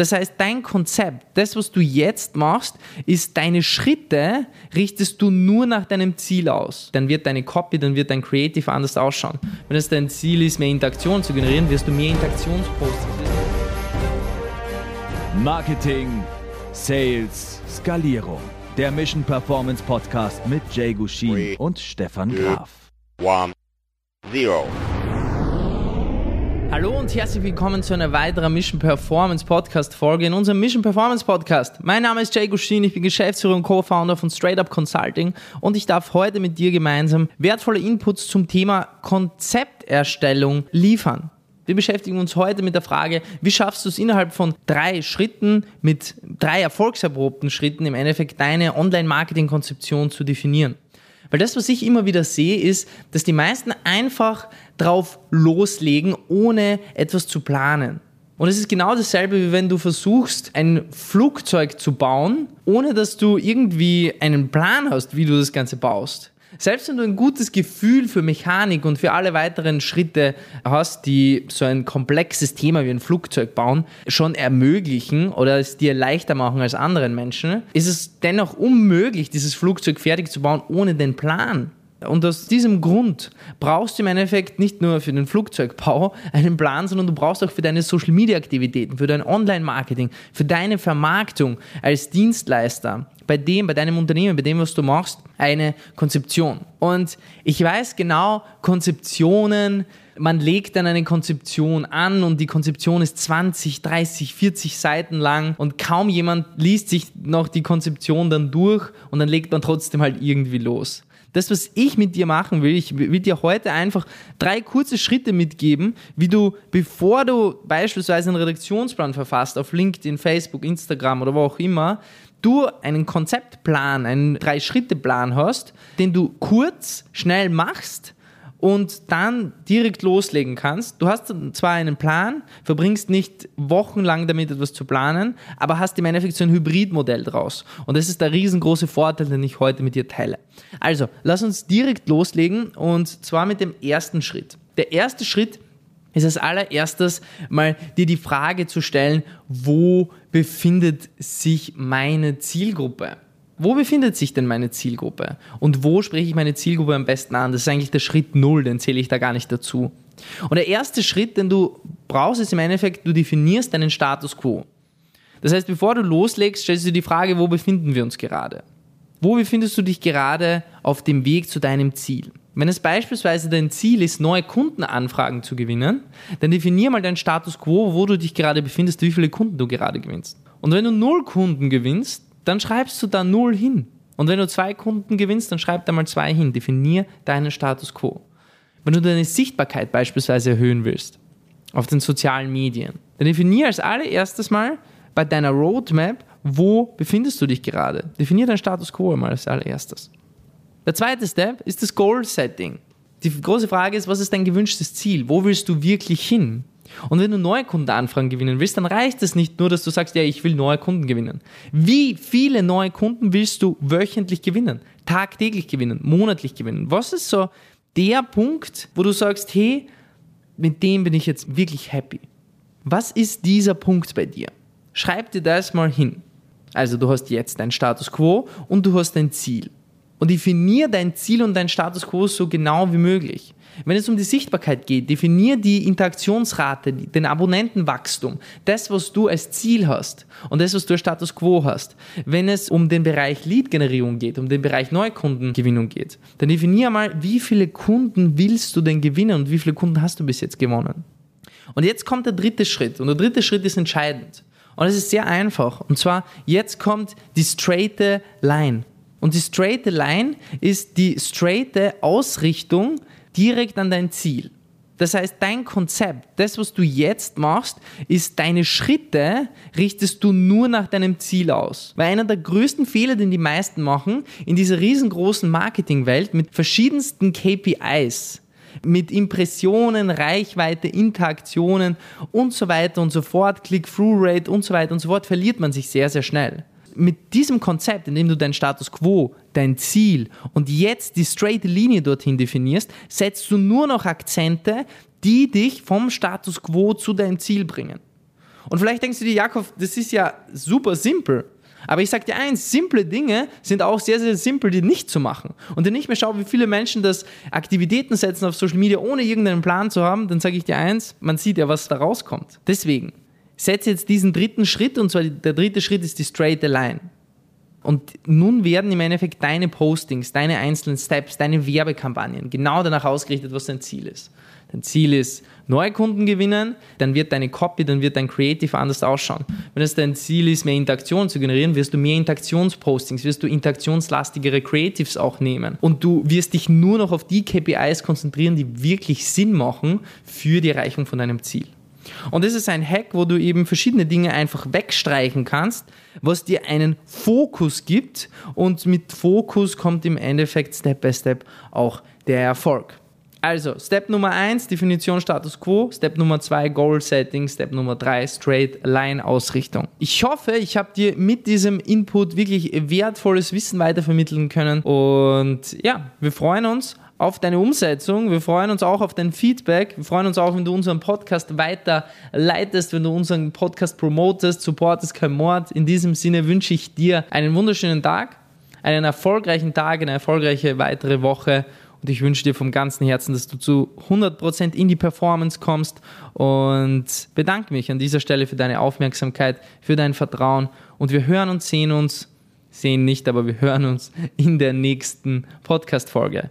Das heißt, dein Konzept, das, was du jetzt machst, ist deine Schritte, richtest du nur nach deinem Ziel aus. Dann wird deine Copy, dann wird dein Creative anders ausschauen. Wenn es dein Ziel ist, mehr Interaktion zu generieren, wirst du mehr Interaktionsposts. Marketing, Sales, Skalierung. Der Mission Performance Podcast mit Jay Gushin und Stefan Graf. One, zero. Hallo und herzlich willkommen zu einer weiteren Mission Performance Podcast Folge in unserem Mission Performance Podcast. Mein Name ist Jay Gushin, ich bin Geschäftsführer und Co-Founder von Straight Up Consulting und ich darf heute mit dir gemeinsam wertvolle Inputs zum Thema Konzepterstellung liefern. Wir beschäftigen uns heute mit der Frage, wie schaffst du es innerhalb von drei Schritten, mit drei erfolgserprobten Schritten im Endeffekt deine Online-Marketing-Konzeption zu definieren. Weil das, was ich immer wieder sehe, ist, dass die meisten einfach drauf loslegen, ohne etwas zu planen. Und es ist genau dasselbe, wie wenn du versuchst, ein Flugzeug zu bauen, ohne dass du irgendwie einen Plan hast, wie du das Ganze baust. Selbst wenn du ein gutes Gefühl für Mechanik und für alle weiteren Schritte hast, die so ein komplexes Thema wie ein Flugzeug bauen schon ermöglichen oder es dir leichter machen als anderen Menschen, ist es dennoch unmöglich, dieses Flugzeug fertig zu bauen ohne den Plan. Und aus diesem Grund brauchst du im Endeffekt nicht nur für den Flugzeugbau einen Plan, sondern du brauchst auch für deine Social Media Aktivitäten, für dein Online-Marketing, für deine Vermarktung als Dienstleister, bei dem, bei deinem Unternehmen, bei dem, was du machst, eine Konzeption. Und ich weiß genau, Konzeptionen, man legt dann eine Konzeption an und die Konzeption ist 20, 30, 40 Seiten lang und kaum jemand liest sich noch die Konzeption dann durch und dann legt man trotzdem halt irgendwie los. Das, was ich mit dir machen will, ich will dir heute einfach drei kurze Schritte mitgeben, wie du, bevor du beispielsweise einen Redaktionsplan verfasst, auf LinkedIn, Facebook, Instagram oder wo auch immer, du einen Konzeptplan, einen Drei-Schritte-Plan hast, den du kurz, schnell machst, und dann direkt loslegen kannst. Du hast zwar einen Plan, verbringst nicht wochenlang damit etwas zu planen, aber hast im Endeffekt so ein Hybridmodell draus. Und das ist der riesengroße Vorteil, den ich heute mit dir teile. Also, lass uns direkt loslegen und zwar mit dem ersten Schritt. Der erste Schritt ist als allererstes mal dir die Frage zu stellen, wo befindet sich meine Zielgruppe? Wo befindet sich denn meine Zielgruppe? Und wo spreche ich meine Zielgruppe am besten an? Das ist eigentlich der Schritt Null, den zähle ich da gar nicht dazu. Und der erste Schritt, den du brauchst, ist im Endeffekt, du definierst deinen Status quo. Das heißt, bevor du loslegst, stellst du die Frage, wo befinden wir uns gerade? Wo befindest du dich gerade auf dem Weg zu deinem Ziel? Wenn es beispielsweise dein Ziel ist, neue Kundenanfragen zu gewinnen, dann definier mal deinen Status quo, wo du dich gerade befindest, wie viele Kunden du gerade gewinnst. Und wenn du null Kunden gewinnst, dann schreibst du da null hin. Und wenn du zwei Kunden gewinnst, dann schreib da mal zwei hin. Definier deinen Status quo. Wenn du deine Sichtbarkeit beispielsweise erhöhen willst auf den sozialen Medien, dann definier als allererstes mal bei deiner Roadmap, wo befindest du dich gerade. Definier deinen Status quo mal als allererstes. Der zweite Step ist das Goal Setting. Die große Frage ist, was ist dein gewünschtes Ziel? Wo willst du wirklich hin? Und wenn du neue Kundenanfragen gewinnen willst, dann reicht es nicht nur, dass du sagst, ja, ich will neue Kunden gewinnen. Wie viele neue Kunden willst du wöchentlich gewinnen, tagtäglich gewinnen, monatlich gewinnen? Was ist so der Punkt, wo du sagst, hey, mit dem bin ich jetzt wirklich happy? Was ist dieser Punkt bei dir? Schreib dir das mal hin. Also du hast jetzt dein Status quo und du hast dein Ziel. Und definier dein Ziel und dein Status quo so genau wie möglich. Wenn es um die Sichtbarkeit geht, definier die Interaktionsrate, den Abonnentenwachstum, das, was du als Ziel hast und das, was du als Status quo hast. Wenn es um den Bereich Lead-Generierung geht, um den Bereich Neukundengewinnung geht, dann definier mal, wie viele Kunden willst du denn gewinnen und wie viele Kunden hast du bis jetzt gewonnen. Und jetzt kommt der dritte Schritt und der dritte Schritt ist entscheidend. Und es ist sehr einfach. Und zwar, jetzt kommt die straighte Line. Und die straighte Line ist die straighte Ausrichtung direkt an dein Ziel. Das heißt, dein Konzept, das, was du jetzt machst, ist deine Schritte, richtest du nur nach deinem Ziel aus. Weil einer der größten Fehler, den die meisten machen, in dieser riesengroßen Marketingwelt mit verschiedensten KPIs, mit Impressionen, Reichweite, Interaktionen und so weiter und so fort, Click-Through-Rate und so weiter und so fort, verliert man sich sehr, sehr schnell mit diesem Konzept, in dem du dein Status quo, dein Ziel und jetzt die straight Linie dorthin definierst, setzt du nur noch Akzente, die dich vom Status quo zu deinem Ziel bringen. Und vielleicht denkst du dir, Jakob, das ist ja super simpel. Aber ich sage dir eins, simple Dinge sind auch sehr, sehr simpel, die nicht zu machen. Und wenn ich mir schaue, wie viele Menschen das Aktivitäten setzen auf Social Media, ohne irgendeinen Plan zu haben, dann sage ich dir eins, man sieht ja, was da rauskommt. Deswegen, setze jetzt diesen dritten Schritt, und zwar der dritte Schritt ist die Straight Line. Und nun werden im Endeffekt deine Postings, deine einzelnen Steps, deine Werbekampagnen genau danach ausgerichtet, was dein Ziel ist. Dein Ziel ist, neue Kunden gewinnen, dann wird deine Copy, dann wird dein Creative anders ausschauen. Wenn es dein Ziel ist, mehr Interaktion zu generieren, wirst du mehr Interaktionspostings, wirst du interaktionslastigere Creatives auch nehmen. Und du wirst dich nur noch auf die KPIs konzentrieren, die wirklich Sinn machen für die Erreichung von deinem Ziel. Und das ist ein Hack, wo du eben verschiedene Dinge einfach wegstreichen kannst, was dir einen Fokus gibt. Und mit Fokus kommt im Endeffekt Step by Step auch der Erfolg. Also, Step Nummer 1, Definition Status Quo. Step Nummer 2, Goal Setting. Step Nummer 3, Straight Line Ausrichtung. Ich hoffe, ich habe dir mit diesem Input wirklich wertvolles Wissen weitervermitteln können. Und ja, wir freuen uns auf deine Umsetzung. Wir freuen uns auch auf dein Feedback. Wir freuen uns auch, wenn du unseren Podcast weiter leitest, wenn du unseren Podcast promotest, supportest kein Mord. In diesem Sinne wünsche ich dir einen wunderschönen Tag, einen erfolgreichen Tag, eine erfolgreiche weitere Woche. Und ich wünsche dir vom ganzen Herzen, dass du zu 100% in die Performance kommst und bedanke mich an dieser Stelle für deine Aufmerksamkeit, für dein Vertrauen. Und wir hören und sehen uns sehen nicht, aber wir hören uns in der nächsten Podcast-Folge.